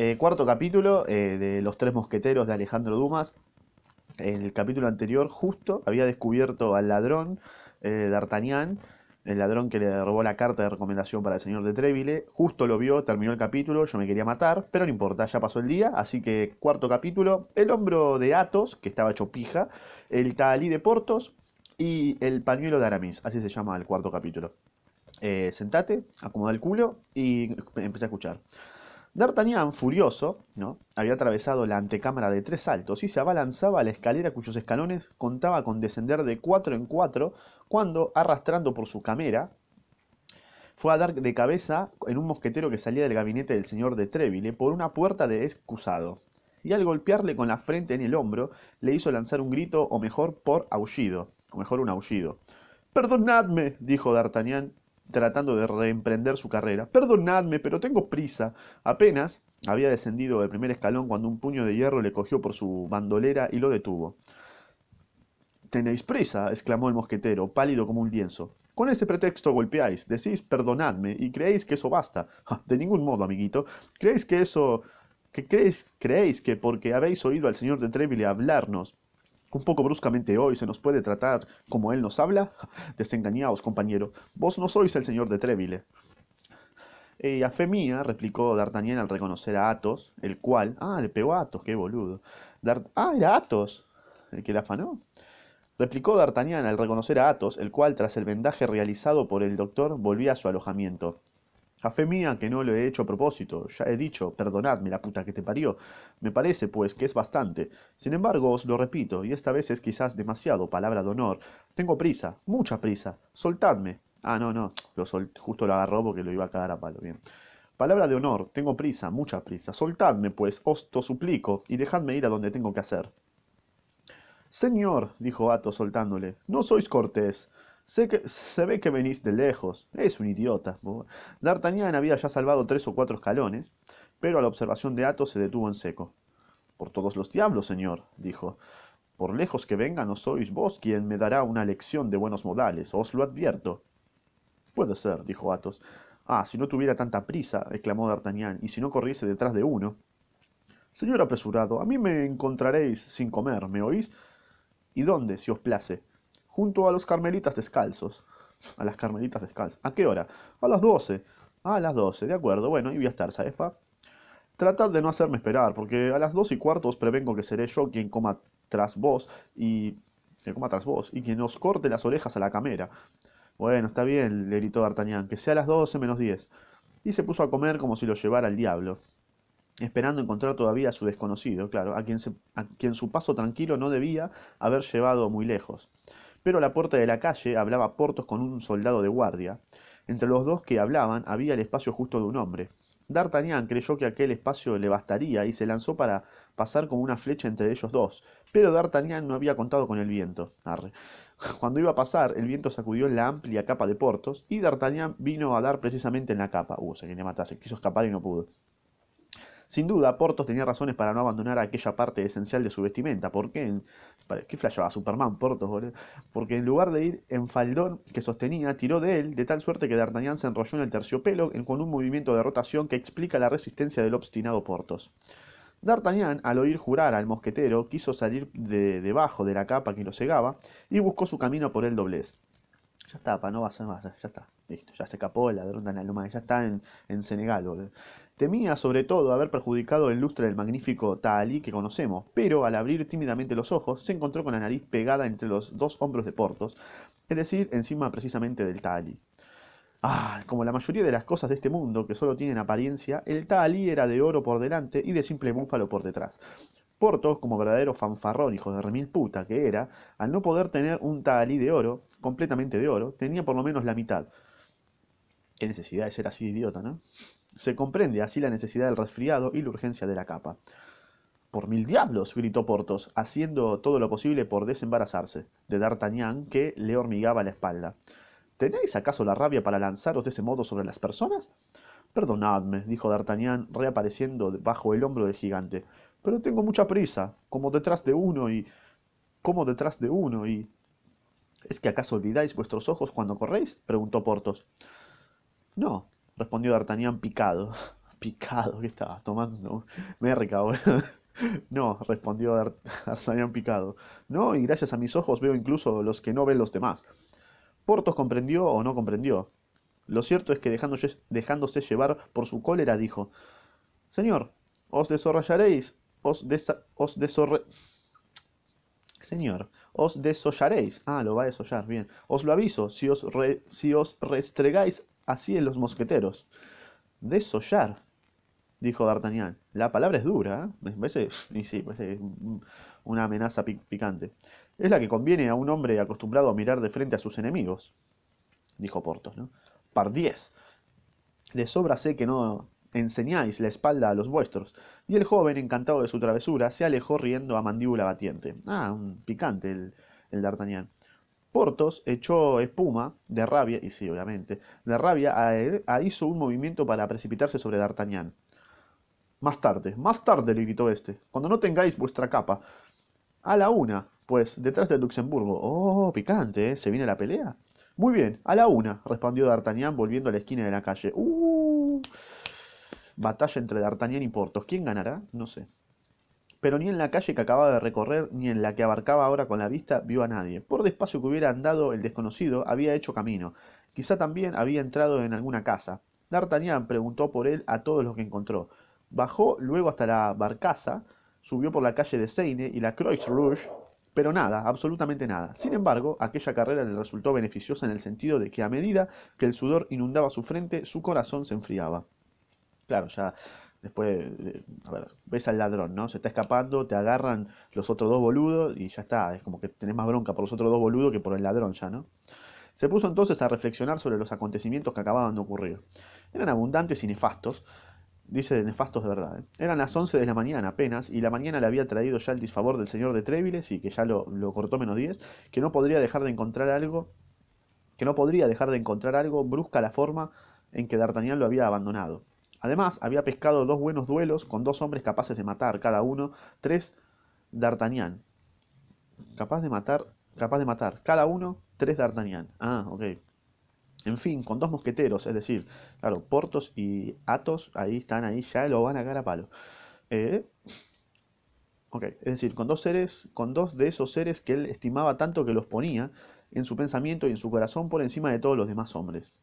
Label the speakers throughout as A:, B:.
A: Eh, cuarto capítulo eh, de Los Tres Mosqueteros de Alejandro Dumas. En el capítulo anterior, justo había descubierto al ladrón eh, D'Artagnan, el ladrón que le robó la carta de recomendación para el señor de Treville. Justo lo vio, terminó el capítulo, yo me quería matar, pero no importa, ya pasó el día. Así que, cuarto capítulo: el hombro de Athos, que estaba hecho pija, el talí de Portos y el pañuelo de Aramis. Así se llama el cuarto capítulo. Sentate, acomoda el culo y empecé a escuchar. D'Artagnan, furioso, ¿no? había atravesado la antecámara de tres saltos y se abalanzaba a la escalera cuyos escalones contaba con descender de cuatro en cuatro, cuando, arrastrando por su camera, fue a dar de cabeza en un mosquetero que salía del gabinete del señor de Treville por una puerta de excusado. Y al golpearle con la frente en el hombro, le hizo lanzar un grito, o mejor, por aullido, o mejor un aullido. Perdonadme, dijo D'Artagnan, tratando de reemprender su carrera. Perdonadme, pero tengo prisa. Apenas había descendido del primer escalón cuando un puño de hierro le cogió por su bandolera y lo detuvo. Tenéis prisa, exclamó el mosquetero, pálido como un lienzo. Con ese pretexto golpeáis, decís perdonadme y creéis que eso basta. de ningún modo, amiguito. ¿Creéis que eso... que creéis, creéis que porque habéis oído al señor de Treville hablarnos un poco bruscamente hoy se nos puede tratar como él nos habla. Desengañaos, compañero. Vos no sois el señor de Treville. Eh, a fe mía, replicó D'Artagnan al reconocer a Athos, el cual... Ah, le pegó a Athos, qué boludo. ah, era Athos, el que le afanó. Replicó D'Artagnan al reconocer a Athos, el cual, tras el vendaje realizado por el doctor, volvía a su alojamiento. A fe mía que no lo he hecho a propósito, ya he dicho, perdonadme la puta que te parió. Me parece, pues, que es bastante. Sin embargo, os lo repito, y esta vez es quizás demasiado, palabra de honor. Tengo prisa, mucha prisa. Soltadme. Ah, no, no, lo justo lo agarró porque lo iba a cagar a palo, bien. Palabra de honor, tengo prisa, mucha prisa. Soltadme, pues, os to suplico, y dejadme ir a donde tengo que hacer. Señor, dijo Athos soltándole, no sois cortés. Sé que, se ve que venís de lejos. Es un idiota. D'Artagnan había ya salvado tres o cuatro escalones, pero a la observación de Athos se detuvo en seco. Por todos los diablos, señor, dijo. Por lejos que venga, no sois vos quien me dará una lección de buenos modales, os lo advierto. Puede ser, dijo Athos. Ah, si no tuviera tanta prisa, exclamó D'Artagnan, y si no corriese detrás de uno. Señor apresurado, a mí me encontraréis sin comer, ¿me oís? ¿Y dónde, si os place? Junto a los carmelitas descalzos. A las carmelitas descalzas. ¿A qué hora? A las doce. a las doce, de acuerdo. Bueno, y voy a estar, ¿sabes, pa? Tratad de no hacerme esperar, porque a las dos y cuarto os prevengo que seré yo quien coma tras vos y... coma tras vos, y quien os corte las orejas a la camera. Bueno, está bien, le gritó D'Artagnan, que sea a las doce menos diez. Y se puso a comer como si lo llevara el diablo, esperando encontrar todavía a su desconocido, claro, a quien, a quien su paso tranquilo no debía haber llevado muy lejos pero a la puerta de la calle hablaba Portos con un soldado de guardia. Entre los dos que hablaban había el espacio justo de un hombre. D'Artagnan creyó que aquel espacio le bastaría y se lanzó para pasar como una flecha entre ellos dos, pero D'Artagnan no había contado con el viento. Cuando iba a pasar, el viento sacudió la amplia capa de Portos y D'Artagnan vino a dar precisamente en la capa. Uh, se quería matar, se quiso escapar y no pudo. Sin duda, Portos tenía razones para no abandonar aquella parte esencial de su vestimenta. ¿Por qué? ¿Qué flashaba Superman, Portos, boludo? Porque en lugar de ir en faldón que sostenía, tiró de él, de tal suerte que D'Artagnan se enrolló en el terciopelo con un movimiento de rotación que explica la resistencia del obstinado Portos. D'Artagnan, al oír jurar al mosquetero, quiso salir de debajo de la capa que lo cegaba y buscó su camino por el doblez. Ya está, pa, no va a ser más, ya está. Listo, ya se escapó el ladrón de ya está en, en Senegal, boludo. Temía sobre todo haber perjudicado el lustre del magnífico Tahalí que conocemos, pero al abrir tímidamente los ojos se encontró con la nariz pegada entre los dos hombros de Portos, es decir, encima precisamente del Tahalí. Ah, como la mayoría de las cosas de este mundo que solo tienen apariencia, el Tahalí era de oro por delante y de simple búfalo por detrás. Portos, como verdadero fanfarrón, hijo de remil puta que era, al no poder tener un Tahalí de oro, completamente de oro, tenía por lo menos la mitad. Qué necesidad de ser así idiota, ¿no? Se comprende así la necesidad del resfriado y la urgencia de la capa. Por mil diablos, gritó Portos, haciendo todo lo posible por desembarazarse de D'Artagnan, que le hormigaba la espalda. ¿Tenéis acaso la rabia para lanzaros de ese modo sobre las personas? Perdonadme, dijo D'Artagnan, reapareciendo bajo el hombro del gigante, pero tengo mucha prisa, como detrás de uno y... como detrás de uno y... ¿Es que acaso olvidáis vuestros ojos cuando corréis? preguntó Portos. No, respondió D'Artagnan picado. Picado, ¿qué estabas tomando? Merca, boludo. No, respondió D'Artagnan picado. No, y gracias a mis ojos veo incluso los que no ven los demás. Portos comprendió o no comprendió. Lo cierto es que dejándose, llevar por su cólera dijo, Señor, os desarrollaréis, os, desa, os. Señor, os desollaréis. Ah, lo va a desollar, bien. Os lo aviso, si os, re, si os restregáis así en los mosqueteros. Desollar, dijo D'Artagnan. La palabra es dura, ¿eh? Y sí, parece una amenaza picante. Es la que conviene a un hombre acostumbrado a mirar de frente a sus enemigos, dijo Portos, ¿no? Pardiez. De sobra sé que no enseñáis la espalda a los vuestros. Y el joven, encantado de su travesura, se alejó riendo a mandíbula batiente. Ah, un picante el, el D'Artagnan. Portos echó espuma de rabia, y sí, obviamente, de rabia, a, hizo un movimiento para precipitarse sobre D'Artagnan. Más tarde, más tarde, le gritó este, cuando no tengáis vuestra capa. A la una, pues, detrás del Luxemburgo. Oh, picante, ¿eh? ¿Se viene la pelea? Muy bien, a la una, respondió D'Artagnan volviendo a la esquina de la calle. Uh, batalla entre D'Artagnan y Portos. ¿Quién ganará? No sé. Pero ni en la calle que acababa de recorrer, ni en la que abarcaba ahora con la vista, vio a nadie. Por despacio que hubiera andado el desconocido, había hecho camino. Quizá también había entrado en alguna casa. D'Artagnan preguntó por él a todos los que encontró. Bajó luego hasta la barcaza, subió por la calle de Seine y la Croix Rouge, pero nada, absolutamente nada. Sin embargo, aquella carrera le resultó beneficiosa en el sentido de que a medida que el sudor inundaba su frente, su corazón se enfriaba. Claro, ya después, eh, a ver, ves al ladrón, ¿no? Se está escapando, te agarran los otros dos boludos y ya está. Es como que tenés más bronca por los otros dos boludos que por el ladrón ya, ¿no? Se puso entonces a reflexionar sobre los acontecimientos que acababan de ocurrir. Eran abundantes y nefastos, Dice nefastos de verdad. ¿eh? Eran las 11 de la mañana apenas, y la mañana le había traído ya el disfavor del señor de Treville, y que ya lo, lo, cortó menos 10, que no podría dejar de encontrar algo, que no podría dejar de encontrar algo brusca la forma en que D'Artagnan lo había abandonado. Además, había pescado dos buenos duelos con dos hombres capaces de matar cada uno tres D'Artagnan. Capaz de matar, capaz de matar cada uno tres D'Artagnan. Ah, ok. En fin, con dos mosqueteros, es decir, claro, Portos y Athos, ahí están, ahí ya lo van a cagar a palo. Eh, ok, es decir, con dos seres, con dos de esos seres que él estimaba tanto que los ponía en su pensamiento y en su corazón por encima de todos los demás hombres.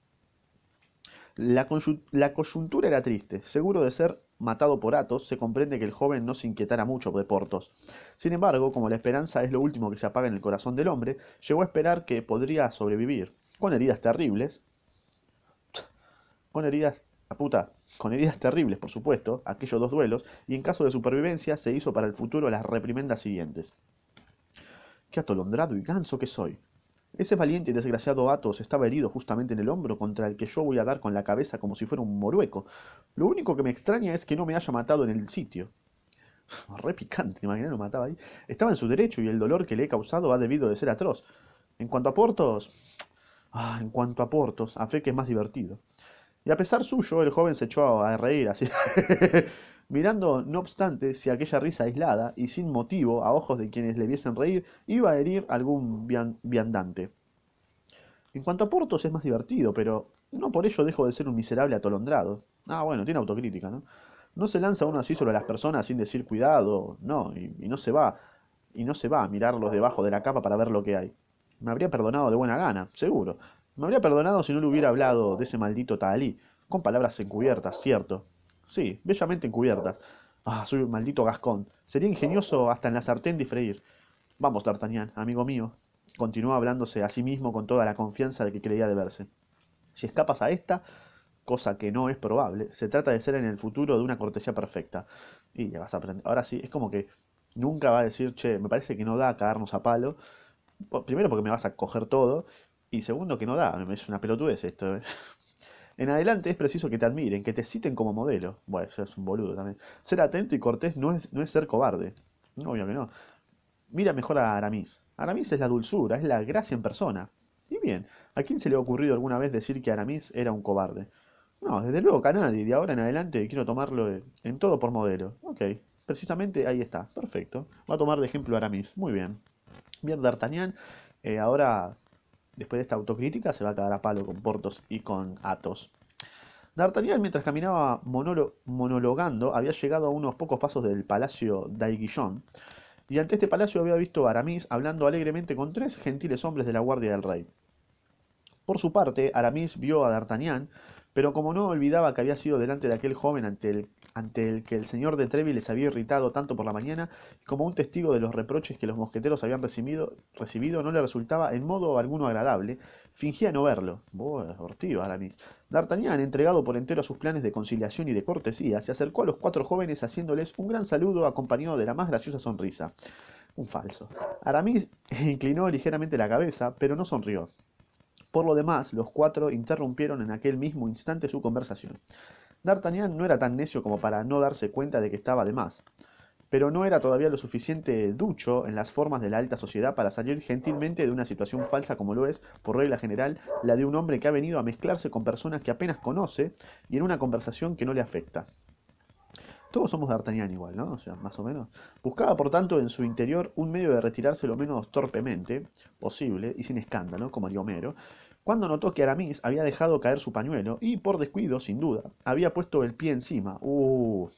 A: La, coyuntura era triste. Seguro de ser matado por Athos, se comprende que el joven no se inquietara mucho de Portos. Sin embargo, como la esperanza es lo último que se apaga en el corazón del hombre, llegó a esperar que podría sobrevivir con heridas terribles, con heridas, a puta, con heridas terribles, por supuesto, aquellos dos duelos, y en caso de supervivencia se hizo para el futuro las reprimendas siguientes. Qué atolondrado y ganso que soy. Ese valiente y desgraciado Athos estaba herido justamente en el hombro contra el que yo voy a dar con la cabeza como si fuera un morueco. Lo único que me extraña es que no me haya matado en el sitio. Re picante, imagínate, lo mataba ahí. Estaba en su derecho y el dolor que le he causado ha debido de ser atroz. En cuanto a Portos, Ah, en cuanto a Portos, a fe que es más divertido. Y a pesar suyo, el joven se echó a reír así, mirando, no obstante, si aquella risa aislada y sin motivo, a ojos de quienes le viesen reír, iba a herir algún viandante. En cuanto a Portos es más divertido, pero no por ello dejo de ser un miserable atolondrado. Ah, bueno, tiene autocrítica, ¿no? No se lanza uno así sobre las personas sin decir cuidado, no, y, y no se va, y no se va a mirarlos debajo de la capa para ver lo que hay. Me habría perdonado de buena gana, seguro. Me habría perdonado si no le hubiera hablado de ese maldito Tahalí, con palabras encubiertas, cierto. Sí, bellamente encubiertas. Ah, soy un maldito gascón. Sería ingenioso hasta en la sartén de freír. Vamos, D'Artagnan, amigo mío. Continuó hablándose a sí mismo con toda la confianza de que creía deberse. Si escapas a esta, cosa que no es probable, se trata de ser en el futuro de una cortesía perfecta. Y ya vas a aprender. Ahora sí, es como que nunca va a decir, che, me parece que no da a cagarnos a palo primero porque me vas a coger todo, y segundo que no da, es una pelotudez esto. ¿eh? En adelante es preciso que te admiren, que te citen como modelo. Bueno, eso es un boludo también. Ser atento y cortés no es, no es ser cobarde. No, obvio que no. Mira mejor a Aramis. Aramis es la dulzura, es la gracia en persona. Y bien, ¿a quién se le ha ocurrido alguna vez decir que Aramis era un cobarde? No, desde luego que a nadie. De ahora en adelante quiero tomarlo en todo por modelo. Ok, precisamente ahí está. Perfecto. Va a tomar de ejemplo Aramis. Muy bien. Bien, D'Artagnan, eh, ahora, después de esta autocrítica, se va a quedar a palo con Portos y con Athos. D'Artagnan, mientras caminaba monolo- monologando, había llegado a unos pocos pasos del palacio d'Aiguillon, y ante este palacio había visto a Aramis hablando alegremente con tres gentiles hombres de la guardia del rey. Por su parte, Aramis vio a D'Artagnan, pero como no olvidaba que había sido delante de aquel joven ante el, ante el que el señor de Treville les había irritado tanto por la mañana, y como un testigo de los reproches que los mosqueteros habían recibido, no le resultaba en modo alguno agradable, fingía no verlo. Buah, hortiva, Aramis. D'Artagnan, entregado por entero a sus planes de conciliación y de cortesía, se acercó a los cuatro jóvenes haciéndoles un gran saludo acompañado de la más graciosa sonrisa. Un falso. Aramis inclinó ligeramente la cabeza, pero no sonrió. Por lo demás, los cuatro interrumpieron en aquel mismo instante su conversación. D'Artagnan no era tan necio como para no darse cuenta de que estaba de más, pero no era todavía lo suficiente ducho en las formas de la alta sociedad para salir gentilmente de una situación falsa como lo es, por regla general, la de un hombre que ha venido a mezclarse con personas que apenas conoce y en una conversación que no le afecta. Todos somos D'Artagnan igual, ¿no? O sea, más o menos. Buscaba, por tanto, en su interior un medio de retirarse lo menos torpemente posible y sin escándalo, como Homero, cuando notó que Aramis había dejado caer su pañuelo y, por descuido, sin duda, había puesto el pie encima. Uh,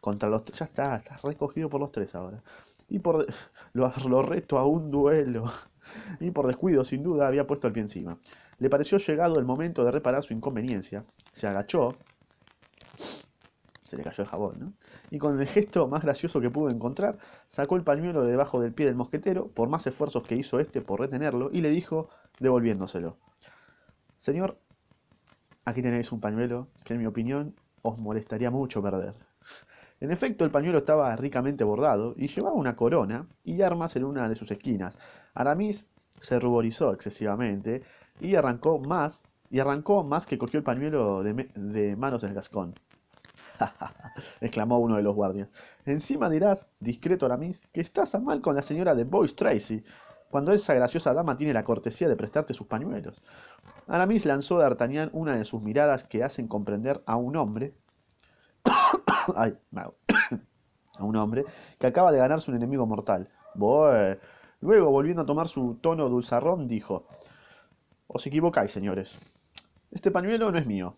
A: contra los... Ya está, está recogido por los tres ahora. Y por... Lo, lo reto a un duelo. Y por descuido, sin duda, había puesto el pie encima. Le pareció llegado el momento de reparar su inconveniencia. Se agachó, se le cayó el jabón, ¿no? Y con el gesto más gracioso que pudo encontrar, sacó el pañuelo de debajo del pie del mosquetero, por más esfuerzos que hizo éste por retenerlo, y le dijo, devolviéndoselo, Señor, aquí tenéis un pañuelo que en mi opinión os molestaría mucho perder. En efecto, el pañuelo estaba ricamente bordado y llevaba una corona y armas en una de sus esquinas. Aramis se ruborizó excesivamente y arrancó más, y arrancó más que cogió el pañuelo de, de manos del gascón. exclamó uno de los guardias. Encima dirás, discreto Aramis, que estás a mal con la señora de Boyce Tracy, cuando esa graciosa dama tiene la cortesía de prestarte sus pañuelos. Aramis lanzó a D'Artagnan una de sus miradas que hacen comprender a un hombre, ay, a un hombre que acaba de ganarse un enemigo mortal. Luego, volviendo a tomar su tono dulzarrón, dijo: Os equivocáis, señores. Este pañuelo no es mío.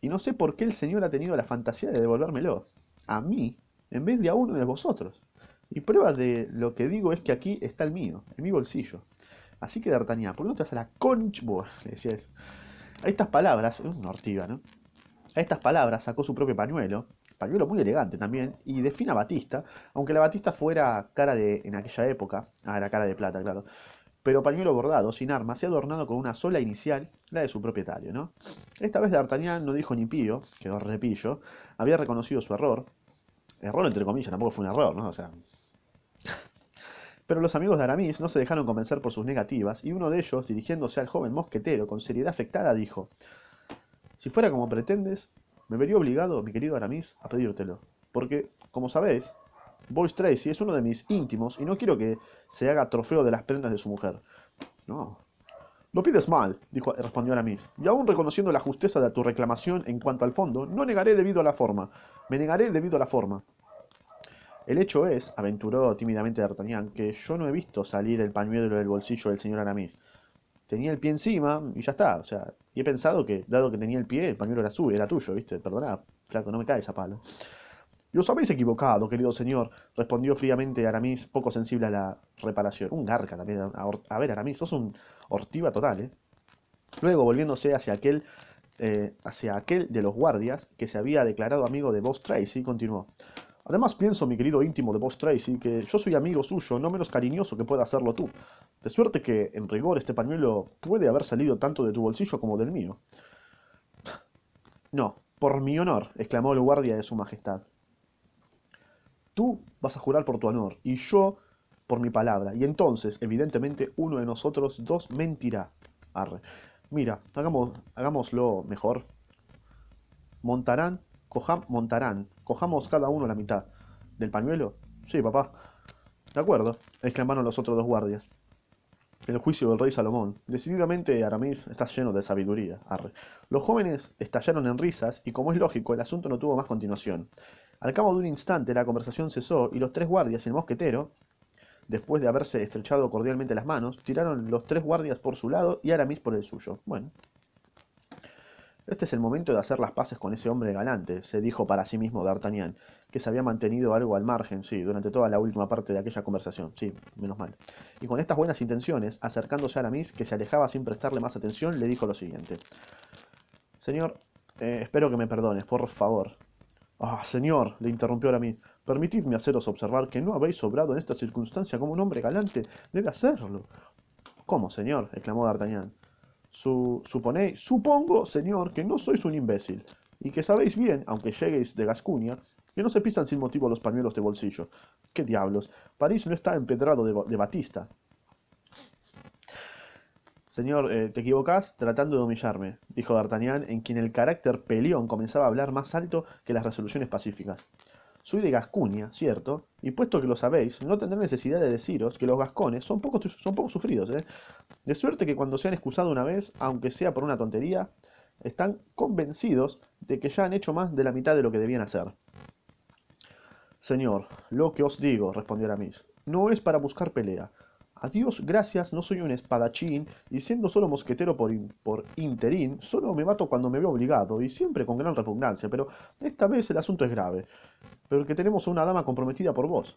A: Y no sé por qué el señor ha tenido la fantasía de devolvérmelo. A mí, en vez de a uno de vosotros. Y prueba de lo que digo es que aquí está el mío, en mi bolsillo. Así que D'Artagnan, ¿por qué no te vas a la concha? Le decía eso. A estas palabras, es una ortiga, ¿no? A estas palabras sacó su propio pañuelo, pañuelo muy elegante también, y de fina batista, aunque la batista fuera cara de, en aquella época, ah, era cara de plata, claro, pero pañuelo bordado, sin armas y adornado con una sola inicial, la de su propietario, ¿no? Esta vez D'Artagnan no dijo ni pío, quedó repillo, había reconocido su error, error entre comillas, tampoco fue un error, ¿no? O sea, pero los amigos de Aramis no se dejaron convencer por sus negativas, y uno de ellos, dirigiéndose al joven mosquetero con seriedad afectada, dijo, si fuera como pretendes, me vería obligado, mi querido Aramis, a pedírtelo. Porque, como sabéis, Boyce Tracy es uno de mis íntimos y no quiero que se haga trofeo de las prendas de su mujer. No. Lo pides mal, dijo, respondió Aramis, y aún reconociendo la justeza de tu reclamación en cuanto al fondo, no negaré debido a la forma. Me negaré debido a la forma. El hecho es, aventuró tímidamente D'Artagnan, que yo no he visto salir el pañuelo del bolsillo del señor Aramis. Tenía el pie encima y ya está. O sea, y he pensado que, dado que tenía el pie, el pañuelo era suyo, era tuyo, ¿viste? Perdoná, flaco, no me caes a palo. Y os habéis equivocado, querido señor, respondió fríamente Aramis, poco sensible a la reparación. Un garca también. A, ver, Aramis, sos un hortiva total, ¿eh? Luego, volviéndose hacia aquel, eh, hacia aquel de los guardias, que se había declarado amigo de Boss Tracy, continuó. Además pienso, mi querido íntimo de Boss Tracy, que yo soy amigo suyo, no menos cariñoso que pueda hacerlo tú. De suerte que, en rigor, este pañuelo puede haber salido tanto de tu bolsillo como del mío. No, por mi honor, exclamó el guardia de su majestad. Tú vas a jurar por tu honor y yo por mi palabra. Y entonces, evidentemente, uno de nosotros dos mentirá. Arre. Mira, hagamos, hagámoslo mejor. Montarán, cojam, montarán. Cojamos cada uno la mitad. ¿Del pañuelo? Sí, papá. De acuerdo, exclamaron los otros dos guardias. El juicio del rey Salomón. Decididamente, Aramis, estás lleno de sabiduría. Arre. Los jóvenes estallaron en risas y, como es lógico, el asunto no tuvo más continuación. Al cabo de un instante la conversación cesó y los tres guardias y el mosquetero, después de haberse estrechado cordialmente las manos, tiraron los tres guardias por su lado y Aramis por el suyo. Bueno. Este es el momento de hacer las paces con ese hombre galante, se dijo para sí mismo D'Artagnan, que se había mantenido algo al margen, sí, durante toda la última parte de aquella conversación, sí, menos mal. Y con estas buenas intenciones, acercándose a Aramis, que se alejaba sin prestarle más atención, le dijo lo siguiente. Señor, eh, espero que me perdones, por favor. Ah, señor, le interrumpió Aramis, permitidme haceros observar que no habéis sobrado en esta circunstancia como un hombre galante debe hacerlo. ¿Cómo, señor? exclamó D'Artagnan. Su, suponéis, supongo, señor, que no sois un imbécil, y que sabéis bien, aunque lleguéis de Gascuña, que no se pisan sin motivo los pañuelos de bolsillo. ¿Qué diablos? París no está empedrado de batista. Señor, eh, te equivocás tratando de humillarme, dijo D'Artagnan, en quien el carácter peleón comenzaba a hablar más alto que las resoluciones pacíficas. Soy de Gascuña, cierto, y puesto que lo sabéis, no tendré necesidad de deciros que los gascones son poco, son poco sufridos, ¿eh? De suerte que cuando se han excusado una vez, aunque sea por una tontería, están convencidos de que ya han hecho más de la mitad de lo que debían hacer. Señor, lo que os digo, respondió Aramis, no es para buscar pelea. A Dios gracias, no soy un espadachín, y siendo solo mosquetero por, por interín, solo me mato cuando me veo obligado, y siempre con gran repugnancia, pero esta vez el asunto es grave pero que tenemos a una dama comprometida por vos.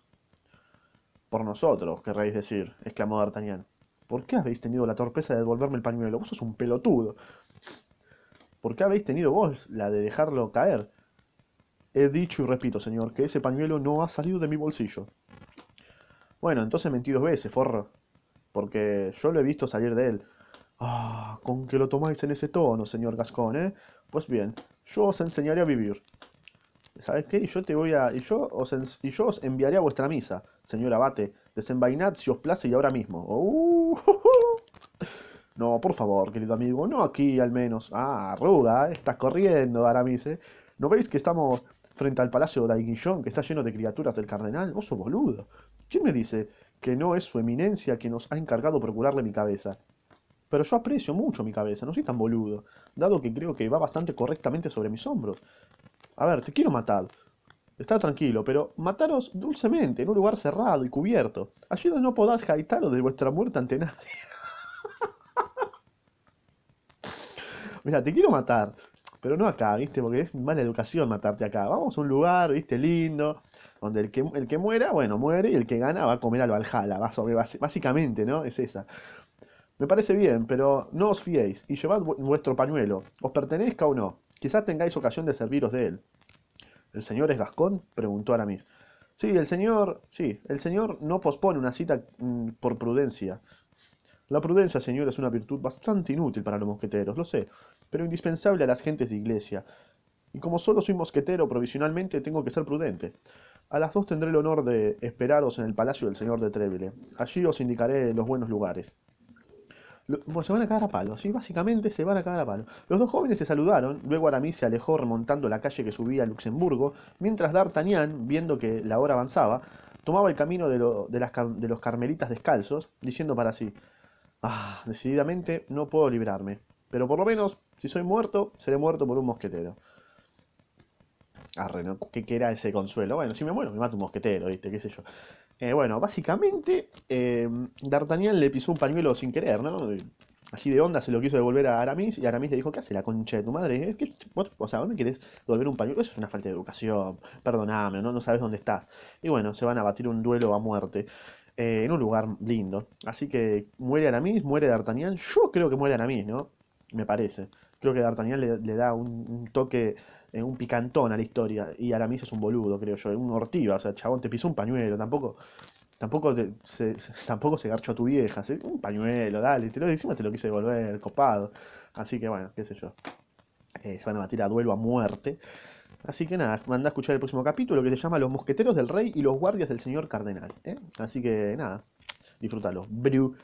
A: Por nosotros, querréis decir, exclamó D'Artagnan. ¿Por qué habéis tenido la torpeza de devolverme el pañuelo? Vos sos un pelotudo. ¿Por qué habéis tenido vos la de dejarlo caer? He dicho y repito, señor, que ese pañuelo no ha salido de mi bolsillo. Bueno, entonces mentí dos veces, forro. Porque yo lo he visto salir de él. Ah, con que lo tomáis en ese tono, señor Gascón, ¿eh? Pues bien, yo os enseñaré a vivir. ¿Sabes qué? Y yo te voy a. Y yo os, y yo os enviaré a vuestra misa, señor abate. Desenvainad si os place y ahora mismo. Uh, no, por favor, querido amigo, no aquí al menos. Ah, arruga, ¿eh? estás corriendo, Aramis, ¿eh? ¿No veis que estamos frente al palacio de Aiguillon, que está lleno de criaturas del cardenal? Oso boludo. ¿Quién me dice que no es su eminencia quien nos ha encargado procurarle mi cabeza? Pero yo aprecio mucho mi cabeza, no soy tan boludo, dado que creo que va bastante correctamente sobre mis hombros. A ver, te quiero matar. Está tranquilo, pero mataros dulcemente, en un lugar cerrado y cubierto. Allí no podás jaitaros de vuestra muerte ante nadie. Mira, te quiero matar, pero no acá, ¿viste? Porque es mala educación matarte acá. Vamos a un lugar, ¿viste? Lindo, donde el que, el que muera, bueno, muere y el que gana va a comer al Valhalla. Básicamente, ¿no? Es esa. Me parece bien, pero no os fiéis y llevad vuestro pañuelo, os pertenezca o no. Quizá tengáis ocasión de serviros de él. ¿El señor es Gascón? preguntó Aramis. Sí, el señor. Sí, el señor no pospone una cita mm, por prudencia. La prudencia, señor, es una virtud bastante inútil para los mosqueteros, lo sé, pero indispensable a las gentes de iglesia. Y como solo soy mosquetero provisionalmente, tengo que ser prudente. A las dos tendré el honor de esperaros en el palacio del señor de Trébele. Allí os indicaré los buenos lugares se van a cagar a palo, ¿sí? Básicamente se van a cagar a palo. Los dos jóvenes se saludaron, luego Aramis se alejó remontando la calle que subía a Luxemburgo, mientras D'Artagnan, viendo que la hora avanzaba, tomaba el camino de, de los carmelitas descalzos, diciendo para sí, ah, decididamente no puedo librarme, pero por lo menos, si soy muerto, seré muerto por un mosquetero. Arre, ¿no? ¿Qué, ¿Qué, era ese consuelo? Bueno, si me muero, me mato un mosquetero, ¿viste? ¿Qué sé yo? Eh, bueno, básicamente, eh, D'Artagnan le pisó un pañuelo sin querer, ¿no? Así de onda se lo quiso devolver a Aramis y Aramis le dijo, ¿qué hace la concha de tu madre? ¿Qué, o sea, ¿vos me querés devolver un pañuelo? Eso es una falta de educación, perdoname, ¿no? no sabes dónde estás. Y bueno, se van a batir un duelo a muerte. Eh, en un lugar lindo. Así que muere Aramis, muere D'Artagnan. Yo creo que muere Aramis, ¿no? Me parece. Creo que D'Artagnan le, da un, toque, eh, un picantón a la historia. Y Aramis es un boludo, creo yo. Un ortiva, o sea, chabón, te pisó un pañuelo. Tampoco tampoco, se, tampoco se garchó a tu vieja. Un pañuelo, dale. Te lo encima te lo quise devolver, copado. Así que bueno, qué sé yo. Eh, se van a batir a duelo a muerte. Así que nada, manda a escuchar el próximo capítulo que se llama Los Mosqueteros del Rey y los Guardias del Señor Cardenal. ¿eh? Así que nada, disfrútalo. Bru.